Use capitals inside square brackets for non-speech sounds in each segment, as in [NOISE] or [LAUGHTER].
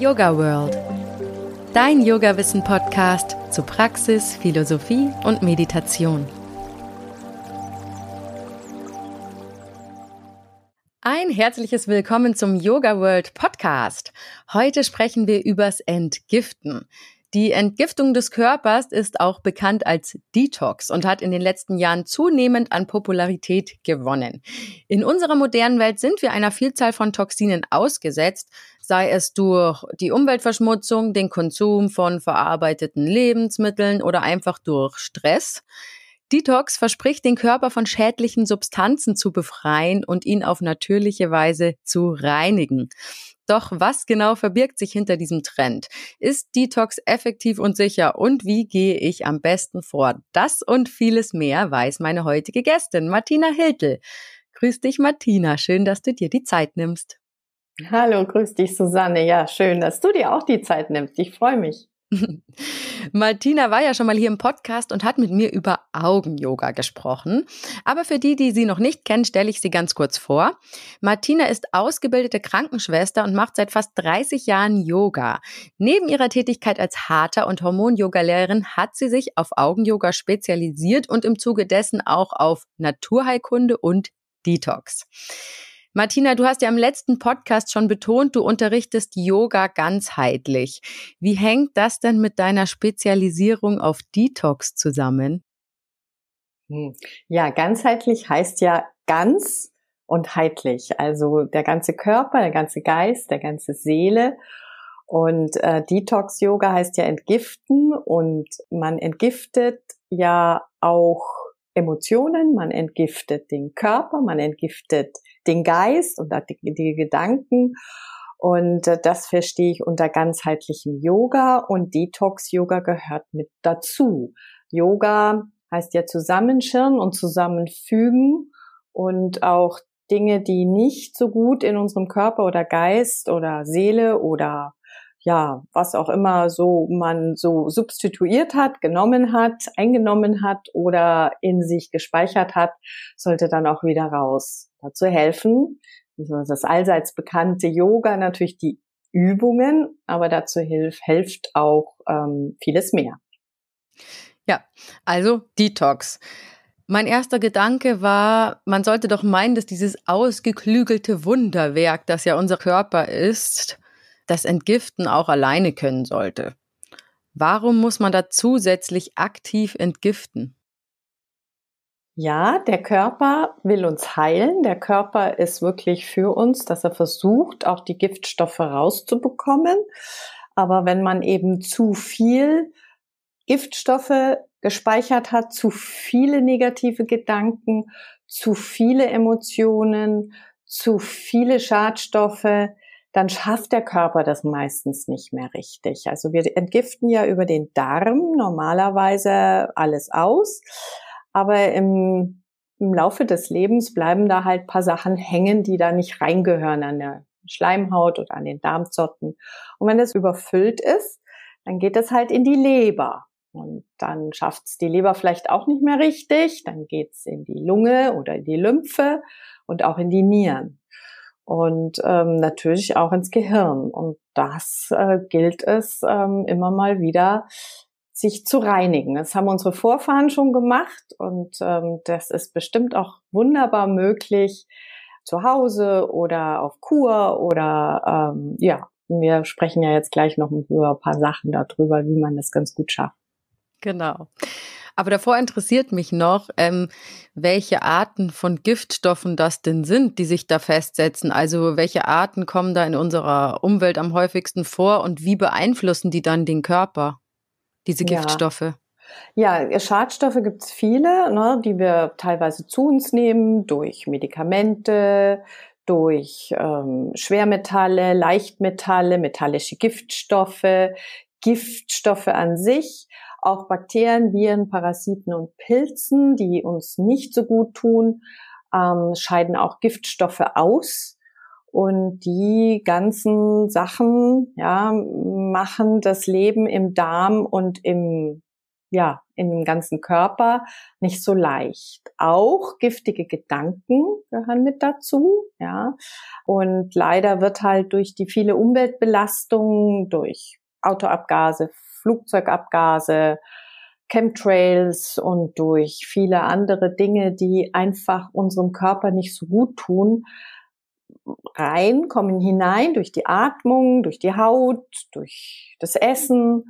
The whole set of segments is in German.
Yoga World. Dein Yoga-Wissen-Podcast zu Praxis, Philosophie und Meditation. Ein herzliches Willkommen zum Yoga World Podcast. Heute sprechen wir übers Entgiften. Die Entgiftung des Körpers ist auch bekannt als Detox und hat in den letzten Jahren zunehmend an Popularität gewonnen. In unserer modernen Welt sind wir einer Vielzahl von Toxinen ausgesetzt, sei es durch die Umweltverschmutzung, den Konsum von verarbeiteten Lebensmitteln oder einfach durch Stress. Detox verspricht, den Körper von schädlichen Substanzen zu befreien und ihn auf natürliche Weise zu reinigen. Doch was genau verbirgt sich hinter diesem Trend? Ist Detox effektiv und sicher? Und wie gehe ich am besten vor? Das und vieles mehr weiß meine heutige Gästin, Martina Hiltel. Grüß dich, Martina. Schön, dass du dir die Zeit nimmst. Hallo, grüß dich, Susanne. Ja, schön, dass du dir auch die Zeit nimmst. Ich freue mich. [LAUGHS] Martina war ja schon mal hier im Podcast und hat mit mir über Augen-Yoga gesprochen. Aber für die, die sie noch nicht kennen, stelle ich sie ganz kurz vor. Martina ist ausgebildete Krankenschwester und macht seit fast 30 Jahren Yoga. Neben ihrer Tätigkeit als Harter- und Hormon-Yoga-Lehrerin hat sie sich auf Augen-Yoga spezialisiert und im Zuge dessen auch auf Naturheilkunde und Detox. Martina, du hast ja im letzten Podcast schon betont, du unterrichtest Yoga ganzheitlich. Wie hängt das denn mit deiner Spezialisierung auf Detox zusammen? Hm. Ja, ganzheitlich heißt ja ganz und heitlich. Also der ganze Körper, der ganze Geist, der ganze Seele. Und äh, Detox-Yoga heißt ja entgiften und man entgiftet ja auch Emotionen, man entgiftet den Körper, man entgiftet den Geist und die, Gedanken. Und äh, das verstehe ich unter ganzheitlichem Yoga und Detox-Yoga gehört mit dazu. Yoga heißt ja zusammenschirren und zusammenfügen und auch Dinge, die nicht so gut in unserem Körper oder Geist oder Seele oder ja, was auch immer so man so substituiert hat, genommen hat, eingenommen hat oder in sich gespeichert hat, sollte dann auch wieder raus. Dazu helfen, das allseits bekannte Yoga, natürlich die Übungen, aber dazu hilft, hilft auch ähm, vieles mehr. Ja, also Detox. Mein erster Gedanke war, man sollte doch meinen, dass dieses ausgeklügelte Wunderwerk, das ja unser Körper ist, das Entgiften auch alleine können sollte. Warum muss man da zusätzlich aktiv entgiften? Ja, der Körper will uns heilen. Der Körper ist wirklich für uns, dass er versucht, auch die Giftstoffe rauszubekommen. Aber wenn man eben zu viel Giftstoffe gespeichert hat, zu viele negative Gedanken, zu viele Emotionen, zu viele Schadstoffe, dann schafft der Körper das meistens nicht mehr richtig. Also wir entgiften ja über den Darm normalerweise alles aus, aber im, im Laufe des Lebens bleiben da halt paar Sachen hängen, die da nicht reingehören an der Schleimhaut oder an den Darmzotten. Und wenn das überfüllt ist, dann geht es halt in die Leber. Und dann schafft es die Leber vielleicht auch nicht mehr richtig. Dann geht es in die Lunge oder in die Lymphe und auch in die Nieren und ähm, natürlich auch ins Gehirn. Und das äh, gilt es ähm, immer mal wieder sich zu reinigen. Das haben unsere Vorfahren schon gemacht und ähm, das ist bestimmt auch wunderbar möglich zu Hause oder auf Kur oder ähm, ja, wir sprechen ja jetzt gleich noch über ein paar Sachen darüber, wie man das ganz gut schafft. Genau. Aber davor interessiert mich noch, ähm, welche Arten von Giftstoffen das denn sind, die sich da festsetzen. Also welche Arten kommen da in unserer Umwelt am häufigsten vor und wie beeinflussen die dann den Körper, diese Giftstoffe? Ja. Ja, Schadstoffe gibt's viele, ne, die wir teilweise zu uns nehmen durch Medikamente, durch ähm, Schwermetalle, Leichtmetalle, metallische Giftstoffe, Giftstoffe an sich, auch Bakterien, Viren, Parasiten und Pilzen, die uns nicht so gut tun, ähm, scheiden auch Giftstoffe aus. Und die ganzen Sachen, ja, machen das Leben im Darm und im, ja, in dem ganzen Körper nicht so leicht. Auch giftige Gedanken gehören mit dazu, ja. Und leider wird halt durch die viele Umweltbelastungen, durch Autoabgase, Flugzeugabgase, Chemtrails und durch viele andere Dinge, die einfach unserem Körper nicht so gut tun, rein, kommen hinein durch die Atmung, durch die Haut, durch das Essen.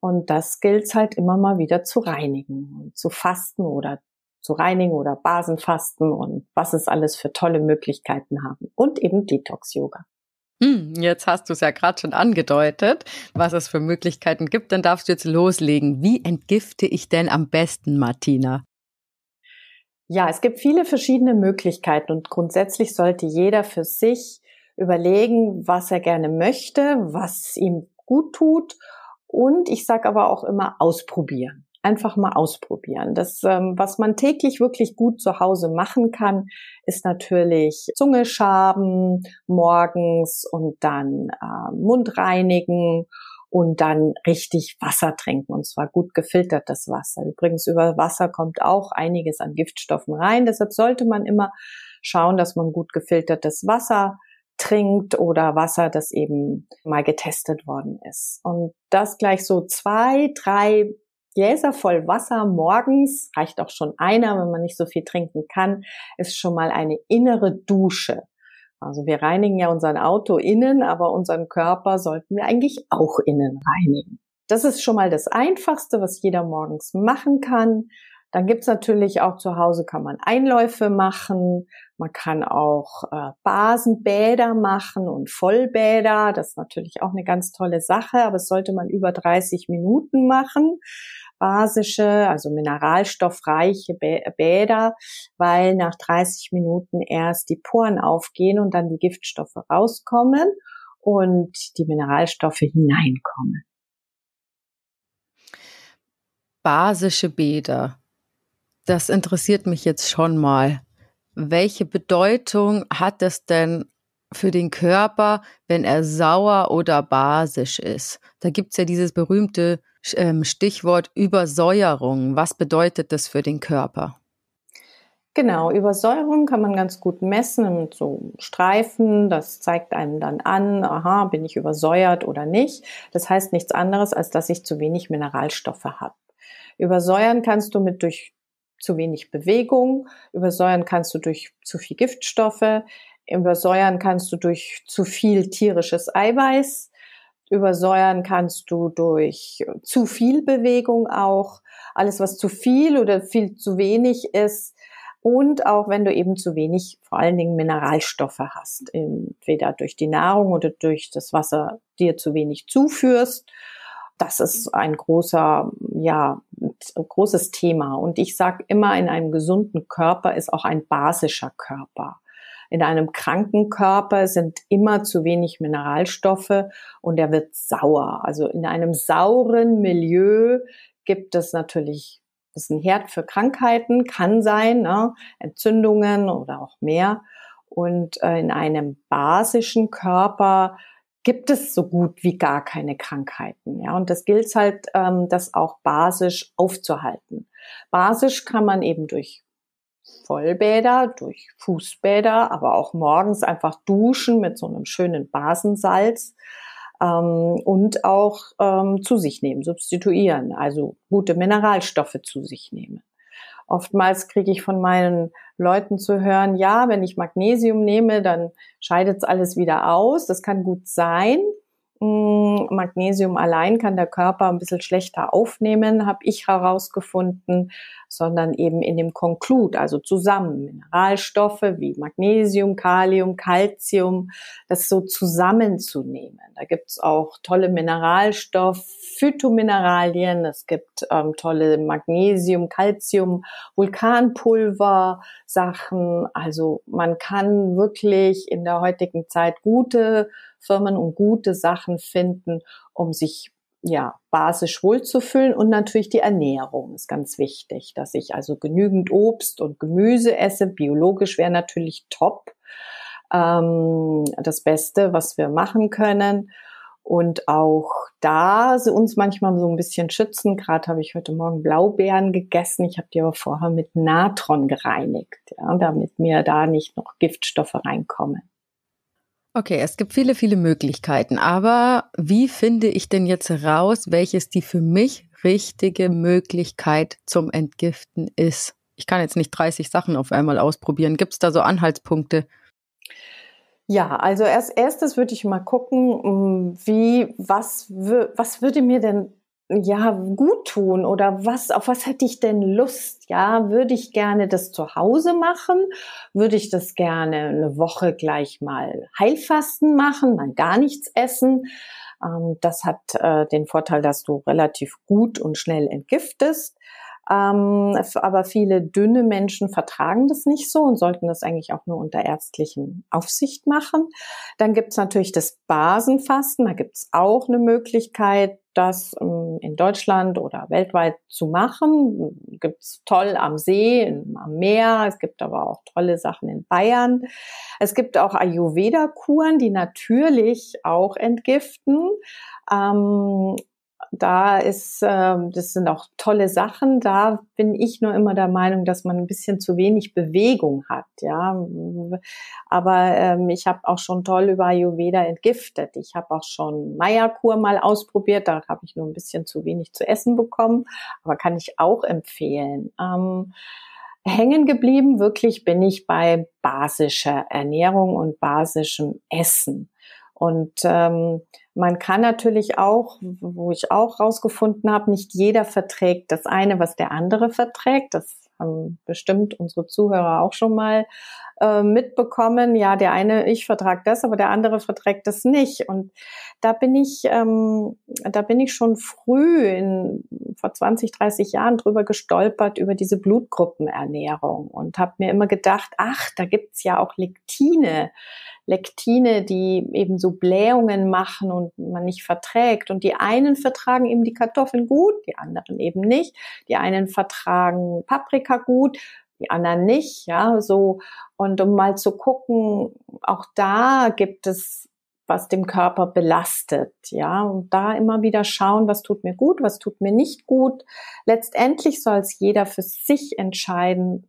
Und das gilt halt immer mal wieder zu reinigen und zu fasten oder zu reinigen oder Basenfasten und was es alles für tolle Möglichkeiten haben. Und eben Detox-Yoga. Hm, jetzt hast du es ja gerade schon angedeutet, was es für Möglichkeiten gibt. Dann darfst du jetzt loslegen. Wie entgifte ich denn am besten, Martina? Ja, es gibt viele verschiedene Möglichkeiten und grundsätzlich sollte jeder für sich überlegen, was er gerne möchte, was ihm gut tut und ich sage aber auch immer ausprobieren. Einfach mal ausprobieren. Das, ähm, was man täglich wirklich gut zu Hause machen kann, ist natürlich Zunge schaben morgens und dann äh, Mund reinigen und dann richtig Wasser trinken und zwar gut gefiltertes Wasser. Übrigens über Wasser kommt auch einiges an Giftstoffen rein. Deshalb sollte man immer schauen, dass man gut gefiltertes Wasser trinkt oder Wasser, das eben mal getestet worden ist. Und das gleich so zwei, drei Gläser voll Wasser morgens, reicht auch schon einer, wenn man nicht so viel trinken kann, ist schon mal eine innere Dusche. Also wir reinigen ja unseren Auto innen, aber unseren Körper sollten wir eigentlich auch innen reinigen. Das ist schon mal das Einfachste, was jeder morgens machen kann. Dann gibt's natürlich auch zu Hause, kann man Einläufe machen, man kann auch äh, Basenbäder machen und Vollbäder. Das ist natürlich auch eine ganz tolle Sache, aber es sollte man über 30 Minuten machen. Basische, also mineralstoffreiche Bäder, weil nach 30 Minuten erst die Poren aufgehen und dann die Giftstoffe rauskommen und die Mineralstoffe hineinkommen. Basische Bäder das interessiert mich jetzt schon mal. Welche Bedeutung hat es denn für den Körper, wenn er sauer oder basisch ist? Da gibt's ja dieses berühmte ähm, Stichwort Übersäuerung. Was bedeutet das für den Körper? Genau, Übersäuerung kann man ganz gut messen mit so Streifen. Das zeigt einem dann an, aha, bin ich übersäuert oder nicht. Das heißt nichts anderes, als dass ich zu wenig Mineralstoffe habe. Übersäuern kannst du mit durch zu wenig Bewegung. Übersäuern kannst du durch zu viel Giftstoffe. Übersäuern kannst du durch zu viel tierisches Eiweiß. Übersäuern kannst du durch zu viel Bewegung auch. Alles, was zu viel oder viel zu wenig ist. Und auch wenn du eben zu wenig, vor allen Dingen Mineralstoffe hast. Entweder durch die Nahrung oder durch das Wasser dir zu wenig zuführst das ist ein großer, ja, großes Thema. Und ich sage immer, in einem gesunden Körper ist auch ein basischer Körper. In einem kranken Körper sind immer zu wenig Mineralstoffe und er wird sauer. Also in einem sauren Milieu gibt es natürlich, das ist ein Herd für Krankheiten, kann sein, ne? Entzündungen oder auch mehr. Und äh, in einem basischen Körper gibt es so gut wie gar keine Krankheiten. Ja, und das gilt halt, ähm, das auch basisch aufzuhalten. Basisch kann man eben durch Vollbäder, durch Fußbäder, aber auch morgens einfach duschen mit so einem schönen Basensalz ähm, und auch ähm, zu sich nehmen, substituieren, also gute Mineralstoffe zu sich nehmen. Oftmals kriege ich von meinen Leuten zu hören, ja, wenn ich Magnesium nehme, dann scheidet es alles wieder aus. Das kann gut sein. Mm, Magnesium allein kann der Körper ein bisschen schlechter aufnehmen, habe ich herausgefunden, sondern eben in dem Konklud, also zusammen Mineralstoffe wie Magnesium, Kalium, Calcium, das so zusammenzunehmen. Da gibt's auch tolle Mineralstoff, Phytomineralien, es gibt ähm, tolle Magnesium, Calcium, Vulkanpulver, Sachen. Also man kann wirklich in der heutigen Zeit gute Firmen und gute Sachen finden, um sich ja, basisch wohlzufühlen und natürlich die Ernährung ist ganz wichtig, dass ich also genügend Obst und Gemüse esse. Biologisch wäre natürlich top. Ähm, das Beste, was wir machen können. und auch da sie uns manchmal so ein bisschen schützen. Gerade habe ich heute Morgen Blaubeeren gegessen. Ich habe die aber vorher mit Natron gereinigt, ja, damit mir da nicht noch Giftstoffe reinkommen. Okay, es gibt viele, viele Möglichkeiten. Aber wie finde ich denn jetzt raus, welches die für mich richtige Möglichkeit zum Entgiften ist? Ich kann jetzt nicht 30 Sachen auf einmal ausprobieren. Gibt es da so Anhaltspunkte? Ja, also als erstes würde ich mal gucken, mm, wie, was, was würde mir denn ja gut tun oder was, auf was hätte ich denn Lust? Ja, würde ich gerne das zu Hause machen? Würde ich das gerne eine Woche gleich mal Heilfasten machen, mal gar nichts essen? Ähm, das hat äh, den Vorteil, dass du relativ gut und schnell entgiftest. Ähm, aber viele dünne Menschen vertragen das nicht so und sollten das eigentlich auch nur unter ärztlichen Aufsicht machen. Dann gibt es natürlich das Basenfasten. Da gibt es auch eine Möglichkeit, das ähm, in Deutschland oder weltweit zu machen. Gibt's toll am See, am Meer. Es gibt aber auch tolle Sachen in Bayern. Es gibt auch Ayurveda-Kuren, die natürlich auch entgiften. Ähm, da ist, äh, das sind auch tolle Sachen. Da bin ich nur immer der Meinung, dass man ein bisschen zu wenig Bewegung hat. Ja, aber ähm, ich habe auch schon toll über Ayurveda entgiftet. Ich habe auch schon Maya-Kur mal ausprobiert. Da habe ich nur ein bisschen zu wenig zu essen bekommen, aber kann ich auch empfehlen. Ähm, hängen geblieben wirklich bin ich bei basischer Ernährung und basischem Essen. Und ähm, man kann natürlich auch, wo ich auch rausgefunden habe, nicht jeder verträgt das eine, was der andere verträgt. Das haben bestimmt unsere Zuhörer auch schon mal äh, mitbekommen. Ja, der eine, ich vertrag das, aber der andere verträgt das nicht. Und da bin ich, ähm, da bin ich schon früh in vor 20, 30 Jahren drüber gestolpert über diese Blutgruppenernährung und habe mir immer gedacht, ach, da gibt's ja auch Lektine. Lektine, die eben so Blähungen machen und man nicht verträgt. Und die einen vertragen eben die Kartoffeln gut, die anderen eben nicht. Die einen vertragen Paprika gut, die anderen nicht, ja, so. Und um mal zu gucken, auch da gibt es was dem Körper belastet, ja, und da immer wieder schauen, was tut mir gut, was tut mir nicht gut. Letztendlich soll es jeder für sich entscheiden,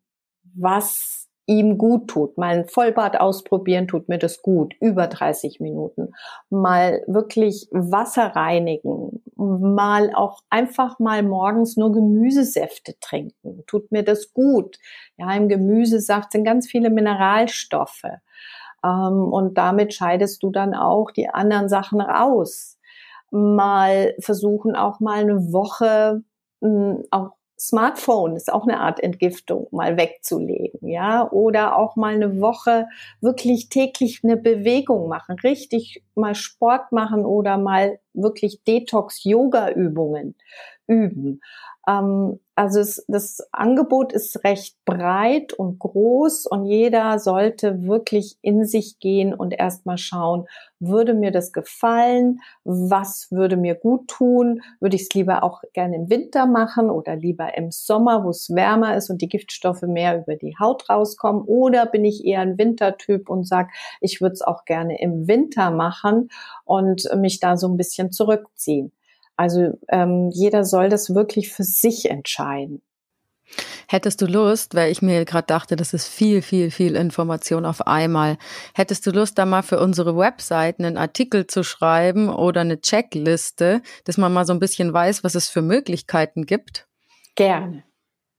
was ihm gut tut. Mal ein Vollbad ausprobieren, tut mir das gut, über 30 Minuten. Mal wirklich Wasser reinigen, mal auch einfach mal morgens nur Gemüsesäfte trinken, tut mir das gut. Ja, im Gemüsesaft sind ganz viele Mineralstoffe. Ähm, und damit scheidest du dann auch die anderen Sachen raus. Mal versuchen auch mal eine Woche hm, auch Smartphone ist auch eine Art Entgiftung, mal wegzulegen, ja, oder auch mal eine Woche wirklich täglich eine Bewegung machen, richtig mal Sport machen oder mal wirklich Detox-Yoga-Übungen üben. Ähm, also es, das Angebot ist recht breit und groß und jeder sollte wirklich in sich gehen und erstmal schauen, würde mir das gefallen? Was würde mir gut tun? Würde ich es lieber auch gerne im Winter machen oder lieber im Sommer, wo es wärmer ist und die Giftstoffe mehr über die Haut rauskommen? Oder bin ich eher ein Wintertyp und sage, ich würde es auch gerne im Winter machen und mich da so ein bisschen zurückziehen? Also ähm, jeder soll das wirklich für sich entscheiden. Hättest du Lust, weil ich mir gerade dachte, das ist viel, viel, viel Information auf einmal. Hättest du Lust, da mal für unsere Website einen Artikel zu schreiben oder eine Checkliste, dass man mal so ein bisschen weiß, was es für Möglichkeiten gibt? Gerne.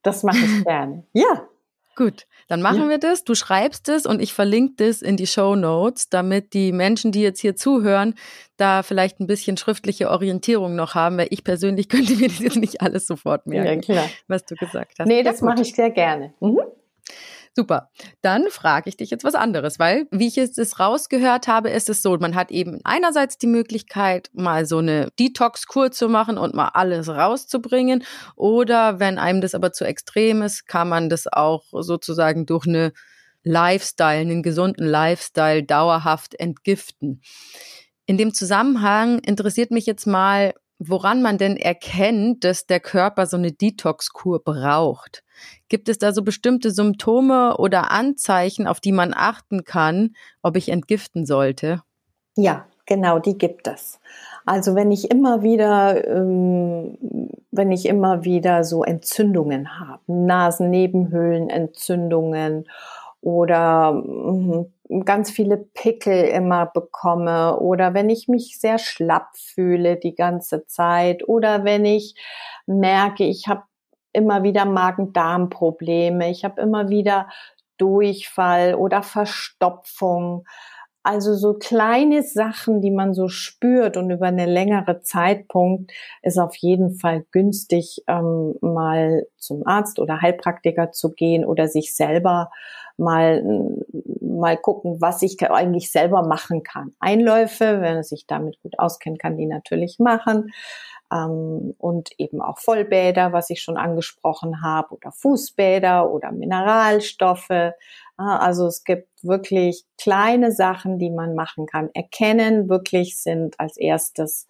Das mache ich [LAUGHS] gerne. Ja. Gut, dann machen ja. wir das. Du schreibst es und ich verlinke das in die Show Notes, damit die Menschen, die jetzt hier zuhören, da vielleicht ein bisschen schriftliche Orientierung noch haben, weil ich persönlich [LAUGHS] könnte mir das jetzt nicht alles sofort merken, ja, was du gesagt hast. Nee, das ja, mache ich sehr gerne. Mhm. Super. Dann frage ich dich jetzt was anderes, weil, wie ich es rausgehört habe, ist es so, man hat eben einerseits die Möglichkeit, mal so eine Detox-Kur zu machen und mal alles rauszubringen. Oder wenn einem das aber zu extrem ist, kann man das auch sozusagen durch eine Lifestyle, einen gesunden Lifestyle dauerhaft entgiften. In dem Zusammenhang interessiert mich jetzt mal, woran man denn erkennt, dass der Körper so eine Detox-Kur braucht. Gibt es da so bestimmte Symptome oder Anzeichen, auf die man achten kann, ob ich entgiften sollte? Ja, Genau, die gibt es. Also wenn ich immer wieder, ähm, wenn ich immer wieder so Entzündungen habe, Nasennebenhöhlenentzündungen oder mm, ganz viele Pickel immer bekomme oder wenn ich mich sehr schlapp fühle die ganze Zeit oder wenn ich merke, ich habe immer wieder Magen-Darm-Probleme, ich habe immer wieder Durchfall oder Verstopfung. Also so kleine Sachen, die man so spürt und über eine längere Zeitpunkt ist auf jeden Fall günstig, ähm, mal zum Arzt oder Heilpraktiker zu gehen oder sich selber mal, mal gucken, was ich eigentlich selber machen kann. Einläufe, wenn er sich damit gut auskennt, kann die natürlich machen. Ähm, und eben auch Vollbäder, was ich schon angesprochen habe, oder Fußbäder oder Mineralstoffe. Also es gibt wirklich kleine Sachen, die man machen kann. Erkennen wirklich sind als erstes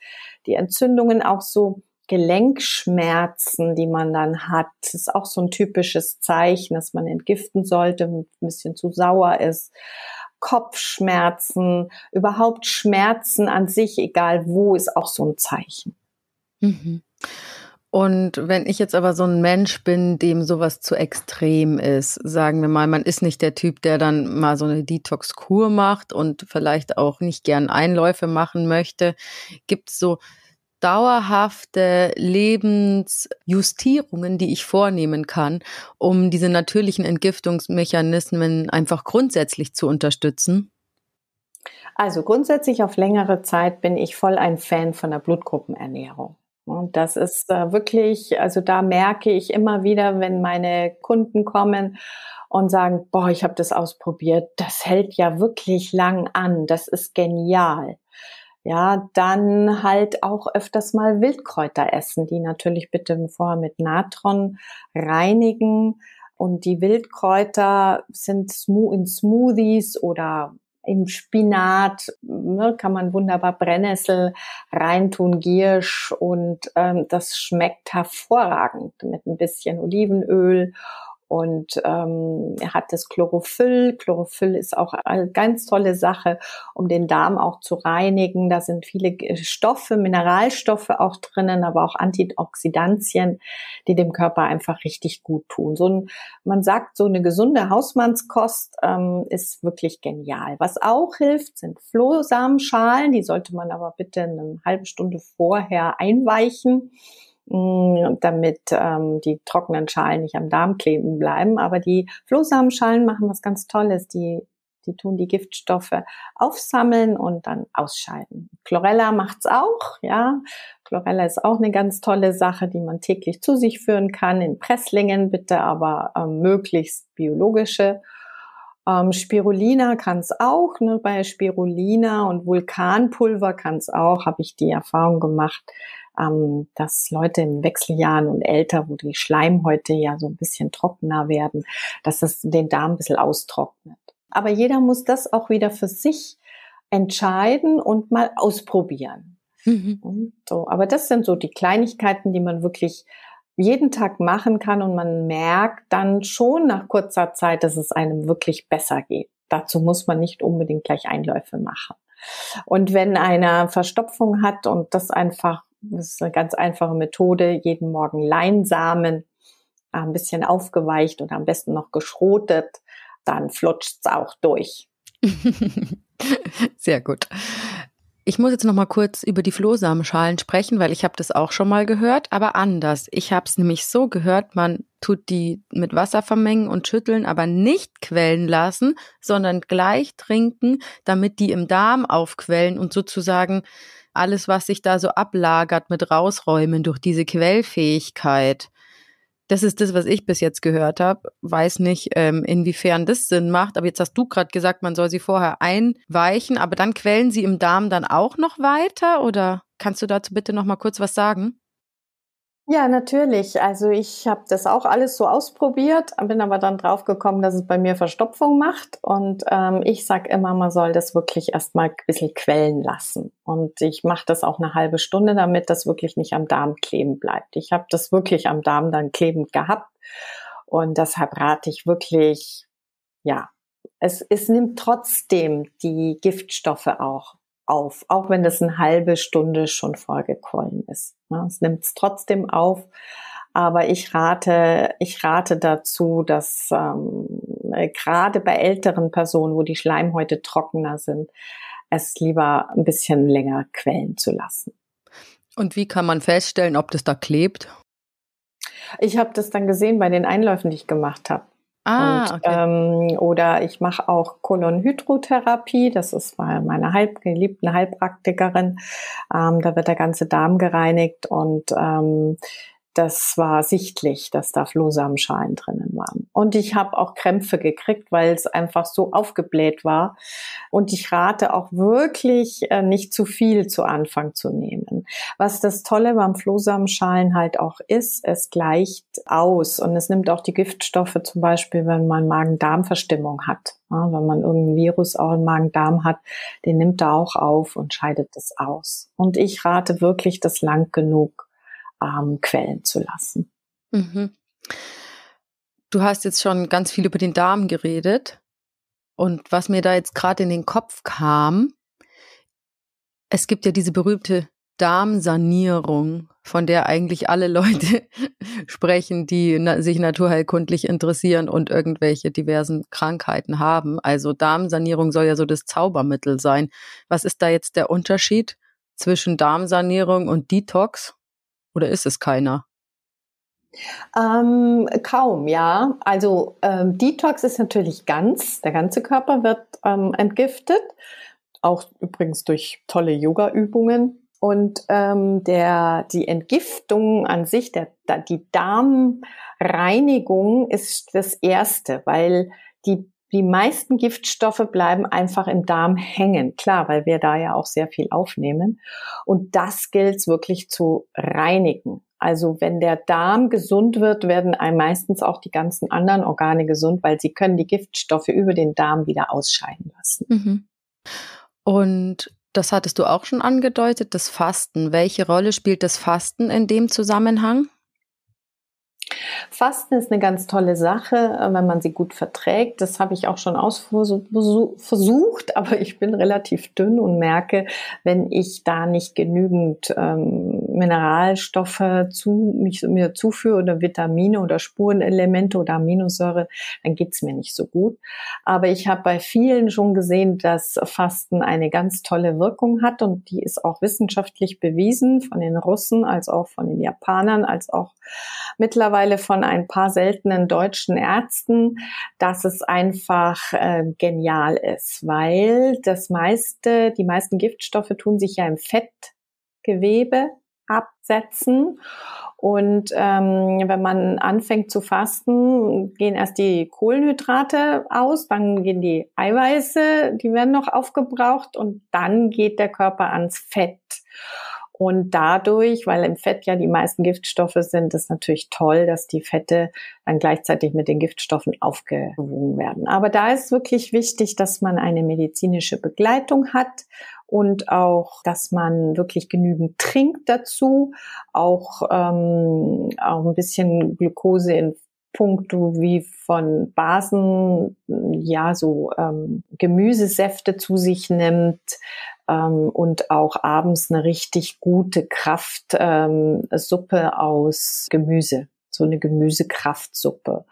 die Entzündungen auch so Gelenkschmerzen, die man dann hat, das ist auch so ein typisches Zeichen, dass man entgiften sollte, ein bisschen zu sauer ist. Kopfschmerzen, überhaupt Schmerzen an sich, egal wo, ist auch so ein Zeichen. Mhm. Und wenn ich jetzt aber so ein Mensch bin, dem sowas zu extrem ist, sagen wir mal, man ist nicht der Typ, der dann mal so eine Detox-Kur macht und vielleicht auch nicht gern Einläufe machen möchte, gibt es so dauerhafte Lebensjustierungen, die ich vornehmen kann, um diese natürlichen Entgiftungsmechanismen einfach grundsätzlich zu unterstützen? Also grundsätzlich auf längere Zeit bin ich voll ein Fan von der Blutgruppenernährung. Und das ist äh, wirklich, also da merke ich immer wieder, wenn meine Kunden kommen und sagen, boah, ich habe das ausprobiert, das hält ja wirklich lang an, das ist genial. Ja, dann halt auch öfters mal Wildkräuter essen, die natürlich bitte vorher mit Natron reinigen. Und die Wildkräuter sind in Smoothies oder im Spinat ne, kann man wunderbar Brennnessel reintun, Giersch und ähm, das schmeckt hervorragend mit ein bisschen Olivenöl und ähm, er hat das Chlorophyll. Chlorophyll ist auch eine ganz tolle Sache, um den Darm auch zu reinigen. Da sind viele Stoffe, Mineralstoffe auch drinnen, aber auch Antioxidantien, die dem Körper einfach richtig gut tun. So ein, man sagt, so eine gesunde Hausmannskost ähm, ist wirklich genial. Was auch hilft, sind Flohsamenschalen. Die sollte man aber bitte eine halbe Stunde vorher einweichen damit ähm, die trockenen Schalen nicht am Darm kleben bleiben. Aber die Flohsamenschalen machen was ganz Tolles. Die, die tun die Giftstoffe aufsammeln und dann ausscheiden. Chlorella macht's auch, ja. Chlorella ist auch eine ganz tolle Sache, die man täglich zu sich führen kann. In Presslingen bitte aber ähm, möglichst biologische. Ähm, Spirulina kann es auch, ne? bei Spirulina und Vulkanpulver kann es auch, habe ich die Erfahrung gemacht, ähm, dass Leute in Wechseljahren und älter, wo die Schleimhäute ja so ein bisschen trockener werden, dass das den Darm ein bisschen austrocknet. Aber jeder muss das auch wieder für sich entscheiden und mal ausprobieren. Mhm. So, aber das sind so die Kleinigkeiten, die man wirklich jeden Tag machen kann und man merkt dann schon nach kurzer Zeit, dass es einem wirklich besser geht. Dazu muss man nicht unbedingt gleich Einläufe machen. Und wenn einer Verstopfung hat und das einfach das ist eine ganz einfache Methode. Jeden Morgen Leinsamen, äh, ein bisschen aufgeweicht und am besten noch geschrotet. Dann flutscht's auch durch. [LAUGHS] Sehr gut. Ich muss jetzt noch mal kurz über die Flohsamenschalen sprechen, weil ich habe das auch schon mal gehört, aber anders. Ich habe es nämlich so gehört, man tut die mit Wasser vermengen und schütteln, aber nicht quellen lassen, sondern gleich trinken, damit die im Darm aufquellen und sozusagen alles, was sich da so ablagert, mit rausräumen durch diese Quellfähigkeit. Das ist das, was ich bis jetzt gehört habe. Weiß nicht, ähm, inwiefern das Sinn macht. Aber jetzt hast du gerade gesagt, man soll sie vorher einweichen, aber dann quellen sie im Darm dann auch noch weiter? Oder kannst du dazu bitte noch mal kurz was sagen? Ja, natürlich. Also ich habe das auch alles so ausprobiert, bin aber dann draufgekommen, dass es bei mir Verstopfung macht. Und ähm, ich sag immer, man soll das wirklich erstmal ein bisschen quellen lassen. Und ich mache das auch eine halbe Stunde, damit das wirklich nicht am Darm kleben bleibt. Ich habe das wirklich am Darm dann klebend gehabt. Und deshalb rate ich wirklich, ja, es, es nimmt trotzdem die Giftstoffe auch auf, auch wenn das eine halbe Stunde schon vorgequollen ist. Es nimmt es trotzdem auf. Aber ich rate, ich rate dazu, dass ähm, gerade bei älteren Personen, wo die Schleimhäute trockener sind, es lieber ein bisschen länger quellen zu lassen. Und wie kann man feststellen, ob das da klebt? Ich habe das dann gesehen bei den Einläufen, die ich gemacht habe. Ah, und, okay. ähm, oder ich mache auch Kolonhydrotherapie. Das ist meine halb, geliebte Heilpraktikerin. Ähm, da wird der ganze Darm gereinigt und ähm, das war sichtlich, dass da Flohsamenschalen drinnen waren. Und ich habe auch Krämpfe gekriegt, weil es einfach so aufgebläht war. Und ich rate auch wirklich, äh, nicht zu viel zu Anfang zu nehmen. Was das Tolle beim Flohsamenschalen halt auch ist, es gleicht aus und es nimmt auch die Giftstoffe zum Beispiel, wenn man Magen-Darm-Verstimmung hat. Ja, wenn man irgendein Virus auch im Magen-Darm hat, den nimmt er auch auf und scheidet das aus. Und ich rate wirklich, das lang genug ähm, quellen zu lassen. Mhm. Du hast jetzt schon ganz viel über den Darm geredet. Und was mir da jetzt gerade in den Kopf kam, es gibt ja diese berühmte Darmsanierung, von der eigentlich alle Leute [LAUGHS] sprechen, die na sich naturheilkundlich interessieren und irgendwelche diversen Krankheiten haben. Also Darmsanierung soll ja so das Zaubermittel sein. Was ist da jetzt der Unterschied zwischen Darmsanierung und Detox? Oder ist es keiner? Ähm, kaum, ja. Also ähm, Detox ist natürlich ganz, der ganze Körper wird ähm, entgiftet, auch übrigens durch tolle Yoga-Übungen. Und ähm, der, die Entgiftung an sich, der, die Darmreinigung ist das Erste, weil die die meisten Giftstoffe bleiben einfach im Darm hängen. Klar, weil wir da ja auch sehr viel aufnehmen. Und das gilt wirklich zu reinigen. Also wenn der Darm gesund wird, werden einem meistens auch die ganzen anderen Organe gesund, weil sie können die Giftstoffe über den Darm wieder ausscheiden lassen. Mhm. Und das hattest du auch schon angedeutet, das Fasten. Welche Rolle spielt das Fasten in dem Zusammenhang? Fasten ist eine ganz tolle Sache, äh, wenn man sie gut verträgt. Das habe ich auch schon versucht, [LAUGHS] aber ich bin relativ dünn und merke, wenn ich da nicht genügend ähm, Mineralstoffe zu, mich, mir zuführe oder Vitamine oder Spurenelemente oder Aminosäure, dann geht's mir nicht so gut. Aber ich habe bei vielen schon gesehen, dass Fasten eine ganz tolle Wirkung hat und die ist auch wissenschaftlich bewiesen von den Russen als auch von den Japanern als auch mittlerweile von ein paar seltenen deutschen Ärzten, dass es einfach äh, genial ist, weil das meiste, die meisten Giftstoffe tun sich ja im Fettgewebe absetzen. Und ähm, wenn man anfängt zu fasten, gehen erst die Kohlenhydrate aus, dann gehen die Eiweiße, die werden noch aufgebraucht und dann geht der Körper ans Fett. Und dadurch, weil im Fett ja die meisten Giftstoffe sind, ist natürlich toll, dass die Fette dann gleichzeitig mit den Giftstoffen aufgewogen werden. Aber da ist wirklich wichtig, dass man eine medizinische Begleitung hat und auch, dass man wirklich genügend trinkt dazu, auch, ähm, auch ein bisschen Glucose in puncto wie von Basen, ja, so ähm, Gemüsesäfte zu sich nimmt ähm, und auch abends eine richtig gute Kraftsuppe ähm, aus Gemüse so eine Gemüsekraftsuppe.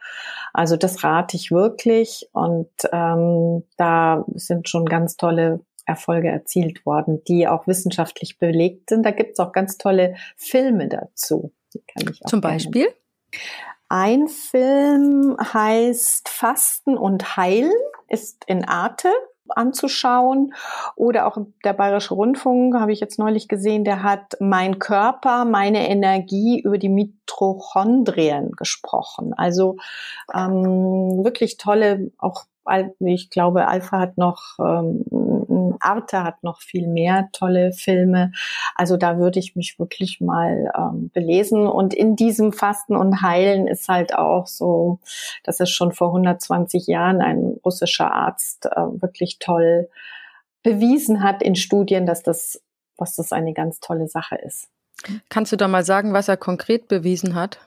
Also das rate ich wirklich und ähm, da sind schon ganz tolle Erfolge erzielt worden, die auch wissenschaftlich belegt sind. Da gibt's auch ganz tolle Filme dazu. Die kann ich auch Zum Beispiel? Ein Film heißt Fasten und Heilen, ist in Arte anzuschauen. Oder auch der Bayerische Rundfunk, habe ich jetzt neulich gesehen, der hat Mein Körper, meine Energie über die Mitochondrien gesprochen. Also ähm, wirklich tolle, auch ich glaube, Alpha hat noch, ähm, Arte hat noch viel mehr tolle Filme. Also da würde ich mich wirklich mal ähm, belesen. Und in diesem Fasten und Heilen ist halt auch so, dass es schon vor 120 Jahren ein russischer Arzt äh, wirklich toll bewiesen hat in Studien, dass das, was das eine ganz tolle Sache ist. Kannst du da mal sagen, was er konkret bewiesen hat?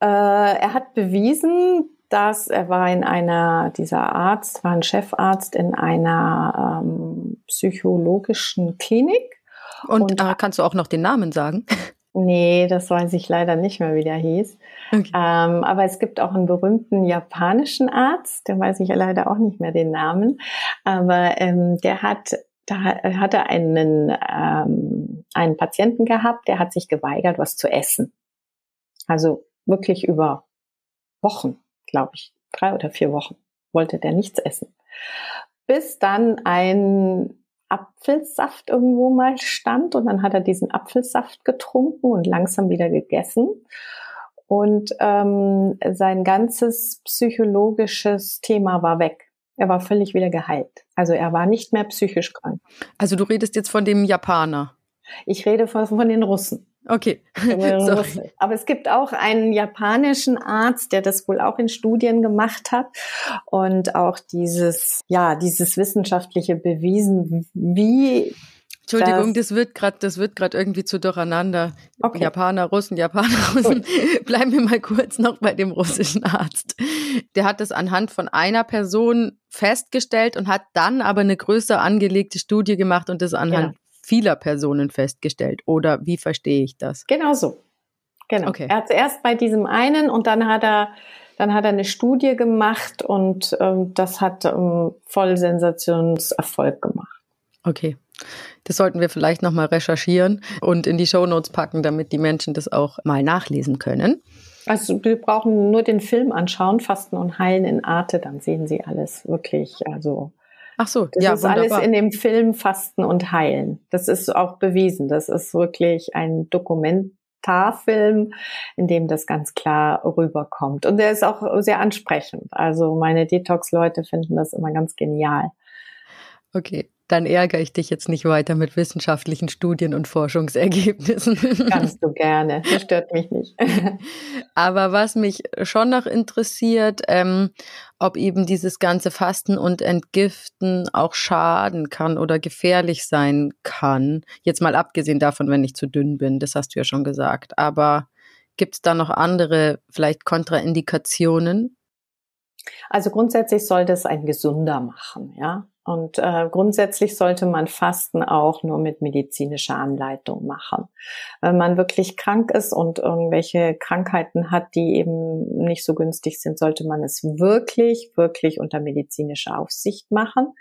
Äh, er hat bewiesen, dass er war in einer, dieser Arzt war ein Chefarzt in einer ähm, psychologischen Klinik. Und, und äh, kannst du auch noch den Namen sagen? [LAUGHS] Nee, das weiß ich leider nicht mehr, wie der hieß. Okay. Ähm, aber es gibt auch einen berühmten japanischen Arzt, der weiß ich leider auch nicht mehr den Namen, aber ähm, der hat da hat er einen, ähm, einen Patienten gehabt, der hat sich geweigert, was zu essen. Also wirklich über Wochen, glaube ich, drei oder vier Wochen wollte der nichts essen. Bis dann ein Apfelsaft irgendwo mal stand und dann hat er diesen Apfelsaft getrunken und langsam wieder gegessen. Und ähm, sein ganzes psychologisches Thema war weg. Er war völlig wieder geheilt. Also er war nicht mehr psychisch krank. Also du redest jetzt von dem Japaner. Ich rede von, von den Russen. Okay. [LAUGHS] Aber es gibt auch einen japanischen Arzt, der das wohl auch in Studien gemacht hat und auch dieses, ja, dieses wissenschaftliche bewiesen, wie Entschuldigung, das, das wird gerade, das wird gerade irgendwie zu durcheinander. Okay. Japaner, Russen, Japaner, Russen. Gut. [LAUGHS] Bleiben wir mal kurz noch bei dem russischen Arzt. Der hat das anhand von einer Person festgestellt und hat dann aber eine größer angelegte Studie gemacht und das anhand genau vieler Personen festgestellt. Oder wie verstehe ich das? Genau so. Genau. Okay. Er hat zuerst bei diesem einen und dann hat er dann hat er eine Studie gemacht und ähm, das hat ähm, voll Sensationserfolg gemacht. Okay. Das sollten wir vielleicht nochmal recherchieren und in die Shownotes packen, damit die Menschen das auch mal nachlesen können. Also wir brauchen nur den Film anschauen, Fasten und Heilen in Arte, dann sehen Sie alles wirklich. Also Ach so, das ja, ist wunderbar. alles in dem Film Fasten und Heilen. Das ist auch bewiesen. Das ist wirklich ein Dokumentarfilm, in dem das ganz klar rüberkommt. Und der ist auch sehr ansprechend. Also meine Detox-Leute finden das immer ganz genial. Okay dann ärgere ich dich jetzt nicht weiter mit wissenschaftlichen Studien und Forschungsergebnissen. [LAUGHS] Kannst du gerne, das stört mich nicht. [LAUGHS] Aber was mich schon noch interessiert, ähm, ob eben dieses ganze Fasten und Entgiften auch schaden kann oder gefährlich sein kann. Jetzt mal abgesehen davon, wenn ich zu dünn bin, das hast du ja schon gesagt. Aber gibt es da noch andere, vielleicht Kontraindikationen? Also grundsätzlich sollte es ein gesunder machen, ja. Und äh, grundsätzlich sollte man Fasten auch nur mit medizinischer Anleitung machen. Wenn man wirklich krank ist und irgendwelche Krankheiten hat, die eben nicht so günstig sind, sollte man es wirklich, wirklich unter medizinischer Aufsicht machen.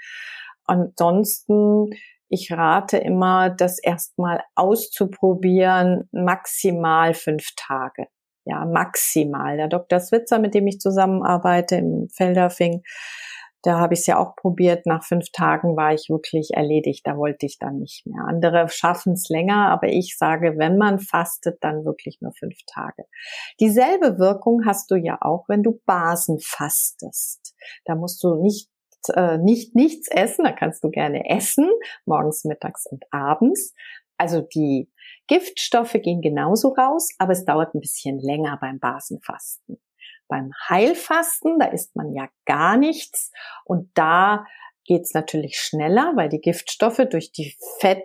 Ansonsten, ich rate immer, das erstmal auszuprobieren, maximal fünf Tage. Ja, maximal. Der Dr. Switzer, mit dem ich zusammenarbeite im Felderfing, da habe ich es ja auch probiert. Nach fünf Tagen war ich wirklich erledigt. Da wollte ich dann nicht mehr. Andere schaffen es länger, aber ich sage, wenn man fastet, dann wirklich nur fünf Tage. Dieselbe Wirkung hast du ja auch, wenn du Basen fastest. Da musst du nicht äh, nicht nichts essen, da kannst du gerne essen, morgens, mittags und abends. Also die Giftstoffe gehen genauso raus, aber es dauert ein bisschen länger beim Basenfasten. Beim Heilfasten, da isst man ja gar nichts und da geht's natürlich schneller, weil die Giftstoffe durch die Fett,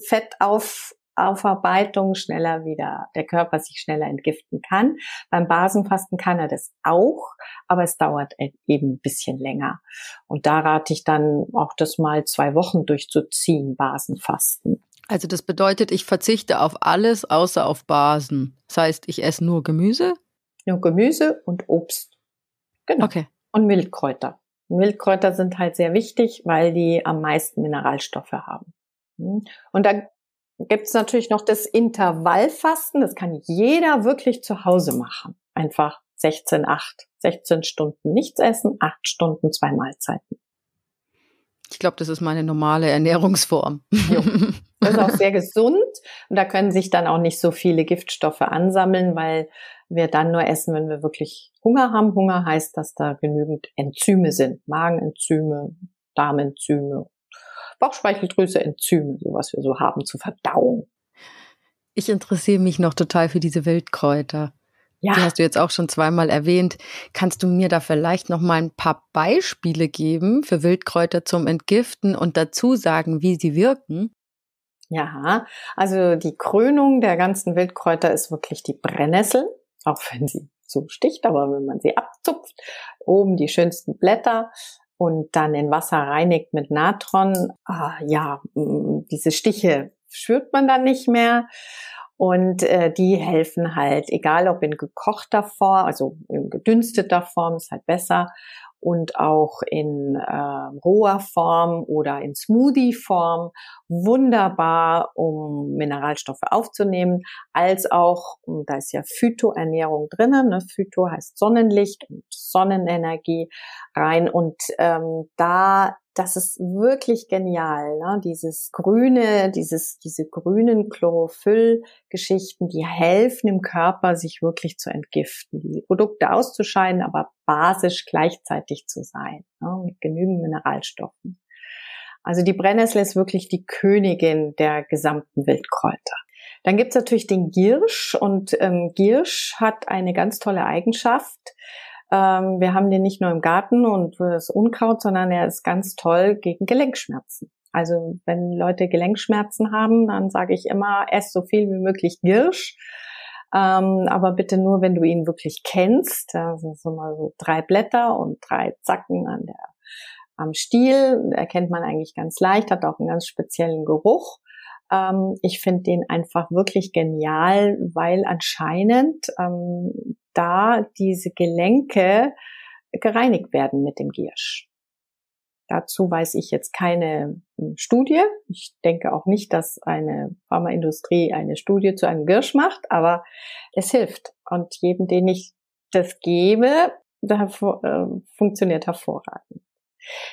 Fettaufarbeitung schneller wieder, der Körper sich schneller entgiften kann. Beim Basenfasten kann er das auch, aber es dauert e-, eben ein bisschen länger. Und da rate ich dann auch das mal zwei Wochen durchzuziehen, Basenfasten. Also das bedeutet, ich verzichte auf alles außer auf Basen. Das heißt, ich esse nur Gemüse, nur Gemüse und Obst. Genau. Okay. Und Wildkräuter. Wildkräuter sind halt sehr wichtig, weil die am meisten Mineralstoffe haben. Hm. Und dann gibt es natürlich noch das Intervallfasten. Das kann jeder wirklich zu Hause machen. Einfach 16, 8, 16 Stunden nichts essen, 8 Stunden zwei Mahlzeiten. Ich glaube, das ist meine normale Ernährungsform. [LAUGHS] Das ist auch sehr gesund und da können sich dann auch nicht so viele Giftstoffe ansammeln, weil wir dann nur essen, wenn wir wirklich Hunger haben. Hunger heißt, dass da genügend Enzyme sind. Magenenzyme, Darmenzyme, Bauchspeicheldrüse, Enzyme, so was wir so haben zur Verdauung. Ich interessiere mich noch total für diese Wildkräuter. Ja. Die hast du jetzt auch schon zweimal erwähnt. Kannst du mir da vielleicht noch mal ein paar Beispiele geben für Wildkräuter zum Entgiften und dazu sagen, wie sie wirken? Ja, also die Krönung der ganzen Wildkräuter ist wirklich die Brennnessel auch wenn sie so sticht, aber wenn man sie abzupft, oben die schönsten Blätter und dann in Wasser reinigt mit Natron, ah, ja, diese Stiche spürt man dann nicht mehr. Und äh, die helfen halt, egal ob in gekochter Form, also in gedünsteter Form ist halt besser, und auch in äh, roher Form oder in Smoothie-Form wunderbar, um Mineralstoffe aufzunehmen, als auch, da ist ja Phytoernährung drinnen, ne? Phyto heißt Sonnenlicht und Sonnenenergie rein und ähm, da das ist wirklich genial, ne? dieses grüne, dieses, diese grünen Chlorophyll-Geschichten, die helfen im Körper, sich wirklich zu entgiften, die Produkte auszuscheiden, aber basisch gleichzeitig zu sein, ne? mit genügend Mineralstoffen. Also die Brennnessel ist wirklich die Königin der gesamten Wildkräuter. Dann gibt's natürlich den Giersch und ähm, Giersch hat eine ganz tolle Eigenschaft. Ähm, wir haben den nicht nur im Garten und für das Unkraut, sondern er ist ganz toll gegen Gelenkschmerzen. Also wenn Leute Gelenkschmerzen haben, dann sage ich immer, ess so viel wie möglich Giersch. Ähm, aber bitte nur, wenn du ihn wirklich kennst. Das sind so mal so drei Blätter und drei Zacken an der am Stiel, erkennt man eigentlich ganz leicht, hat auch einen ganz speziellen Geruch. Ähm, ich finde den einfach wirklich genial, weil anscheinend ähm, da diese Gelenke gereinigt werden mit dem Giersch. Dazu weiß ich jetzt keine hm, Studie. Ich denke auch nicht, dass eine Pharmaindustrie eine Studie zu einem Giersch macht, aber es hilft. Und jedem, den ich das gebe, da äh, funktioniert hervorragend.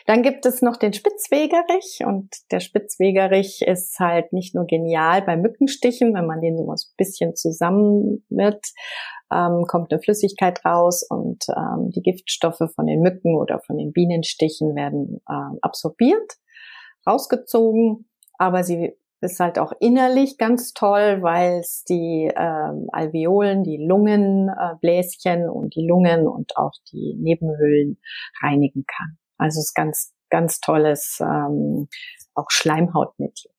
Dann gibt es noch den Spitzwegerich und der Spitzwegerich ist halt nicht nur genial bei Mückenstichen, wenn man den so ein bisschen zusammen mit, ähm, kommt eine Flüssigkeit raus und ähm, die Giftstoffe von den Mücken oder von den Bienenstichen werden ähm, absorbiert, rausgezogen, aber sie ist halt auch innerlich ganz toll, weil es die ähm, Alveolen, die Lungenbläschen äh, und die Lungen und auch die Nebenhöhlen reinigen kann. Also es ist ganz, ganz tolles ähm, auch Schleimhautmittel.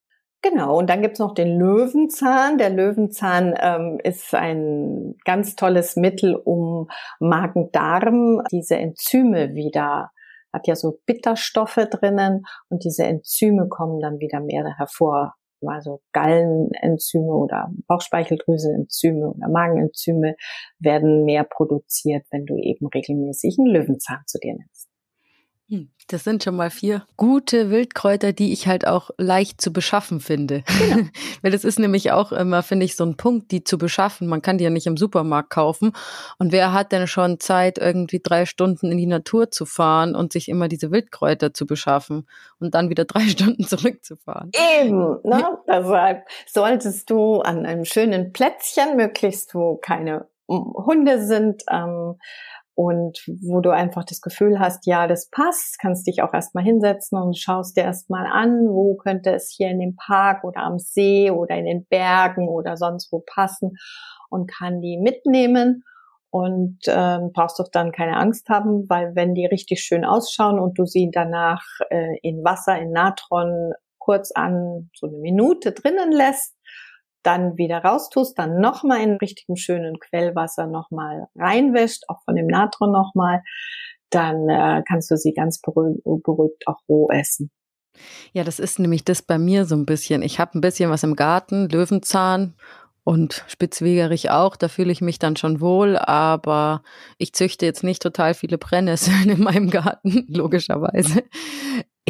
Genau, und dann gibt's noch den Löwenzahn. Der Löwenzahn ähm, ist ein ganz tolles Mittel, um Magen-Darm, diese Enzyme wieder, hat ja so Bitterstoffe drinnen und diese Enzyme kommen dann wieder mehr hervor. Also Gallenenzyme oder Bauchspeicheldrüseenzyme oder Magenenzyme werden mehr produziert, wenn du eben regelmäßig einen Löwenzahn zu dir nimmst. Hm, das sind schon mal vier gute Wildkräuter, die ich halt auch leicht zu beschaffen finde. Genau. [LAUGHS] Weil das ist nämlich auch immer, finde ich, so ein Punkt, die zu beschaffen. Man kann die ja nicht im Supermarkt kaufen. Und wer hat denn schon Zeit, irgendwie drei Stunden in die Natur zu fahren und sich immer diese Wildkräuter zu beschaffen und dann wieder [LAUGHS] drei Stunden zurückzufahren? Eben, ne? Deshalb solltest du an einem schönen Plätzchen, möglichst wo keine Hunde sind, ähm, und wo du einfach das Gefühl hast, ja, das passt, kannst dich auch erstmal hinsetzen und schaust dir erstmal an, wo könnte es hier in dem Park oder am See oder in den Bergen oder sonst wo passen und kann die mitnehmen. Und ähm, brauchst doch dann keine Angst haben, weil wenn die richtig schön ausschauen und du sie danach äh, in Wasser, in Natron kurz an so eine Minute drinnen lässt, dann wieder raustust, dann nochmal in richtigen schönen Quellwasser nochmal reinwäscht, auch von dem Natron nochmal, dann äh, kannst du sie ganz beruhigt, beruhigt auch roh essen. Ja, das ist nämlich das bei mir so ein bisschen. Ich habe ein bisschen was im Garten, Löwenzahn und Spitzwegerich auch, da fühle ich mich dann schon wohl, aber ich züchte jetzt nicht total viele Brennnesseln [LAUGHS] in meinem Garten, logischerweise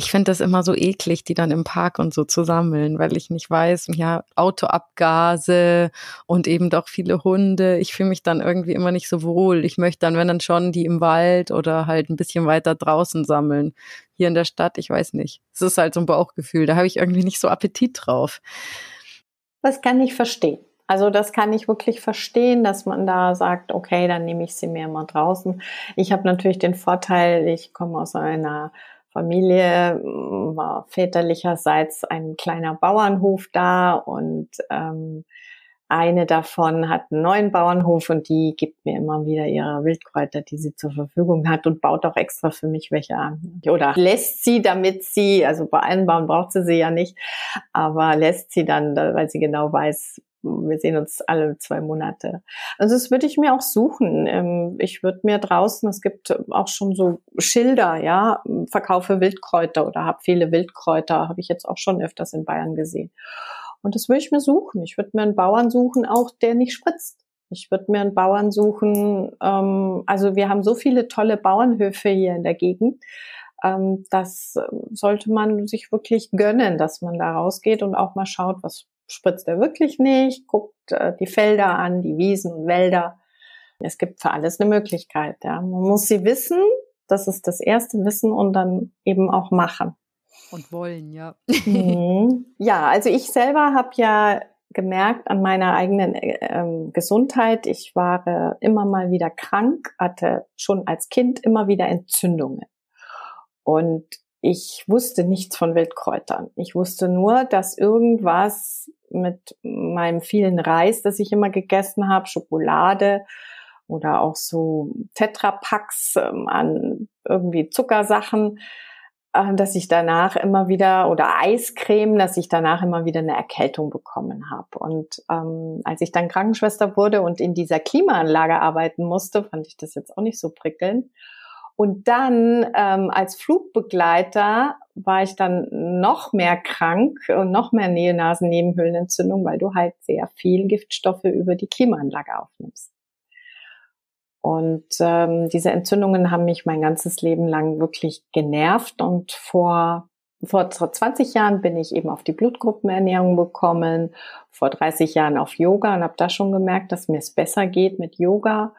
ich finde das immer so eklig, die dann im Park und so zu sammeln, weil ich nicht weiß, ja, Autoabgase und eben doch viele Hunde. Ich fühle mich dann irgendwie immer nicht so wohl. Ich möchte dann, wenn dann schon, die im Wald oder halt ein bisschen weiter draußen sammeln. Hier in der Stadt, ich weiß nicht. Es ist halt so ein Bauchgefühl, da habe ich irgendwie nicht so Appetit drauf. Das kann ich verstehen. Also das kann ich wirklich verstehen, dass man da sagt, okay, dann nehme ich sie mir mal draußen. Ich habe natürlich den Vorteil, ich komme aus einer Familie war väterlicherseits ein kleiner Bauernhof da und ähm, eine davon hat einen neuen Bauernhof und die gibt mir immer wieder ihre Wildkräuter, die sie zur Verfügung hat und baut auch extra für mich welche an. Oder lässt sie, damit sie, also bei allen Bauen braucht sie sie ja nicht, aber lässt sie dann, weil sie genau weiß, wir sehen uns alle zwei Monate. Also das würde ich mir auch suchen. Ähm, ich würde mir draußen, es gibt auch schon so Schilder, ja, verkaufe Wildkräuter oder habe viele Wildkräuter, habe ich jetzt auch schon öfters in Bayern gesehen. Und das würde ich mir suchen. Ich würde mir einen Bauern suchen, auch der nicht spritzt. Ich würde mir einen Bauern suchen. Ähm, also wir haben so viele tolle Bauernhöfe hier in der Gegend. Ähm, das sollte man sich wirklich gönnen, dass man da rausgeht und auch mal schaut, was spritzt er wirklich nicht, guckt äh, die Felder an, die Wiesen und Wälder. Es gibt für alles eine Möglichkeit. Ja. Man muss sie wissen, das ist das erste Wissen und dann eben auch machen. Und wollen, ja. Mhm. [LAUGHS] Ja, also ich selber habe ja gemerkt an meiner eigenen äh, Gesundheit, ich war äh, immer mal wieder krank, hatte schon als Kind immer wieder Entzündungen. Und ich wusste nichts von Wildkräutern. Ich wusste nur, dass irgendwas mit meinem vielen Reis, das ich immer gegessen habe, Schokolade oder auch so Tetrapacks ähm, an irgendwie Zuckersachen, dass ich danach immer wieder oder Eiscreme, dass ich danach immer wieder eine Erkältung bekommen habe. Und ähm, als ich dann Krankenschwester wurde und in dieser Klimaanlage arbeiten musste, fand ich das jetzt auch nicht so prickelnd. Und dann ähm, als Flugbegleiter war ich dann noch mehr krank und noch mehr Neonasen-Nebenhöhlenentzündung, weil du halt sehr viel Giftstoffe über die Klimaanlage aufnimmst. Und ähm, diese Entzündungen haben mich mein ganzes Leben lang wirklich genervt. Und vor, vor 20 Jahren bin ich eben auf die Blutgruppenernährung gekommen, vor 30 Jahren auf Yoga und habe da schon gemerkt, dass mir es besser geht mit Yoga.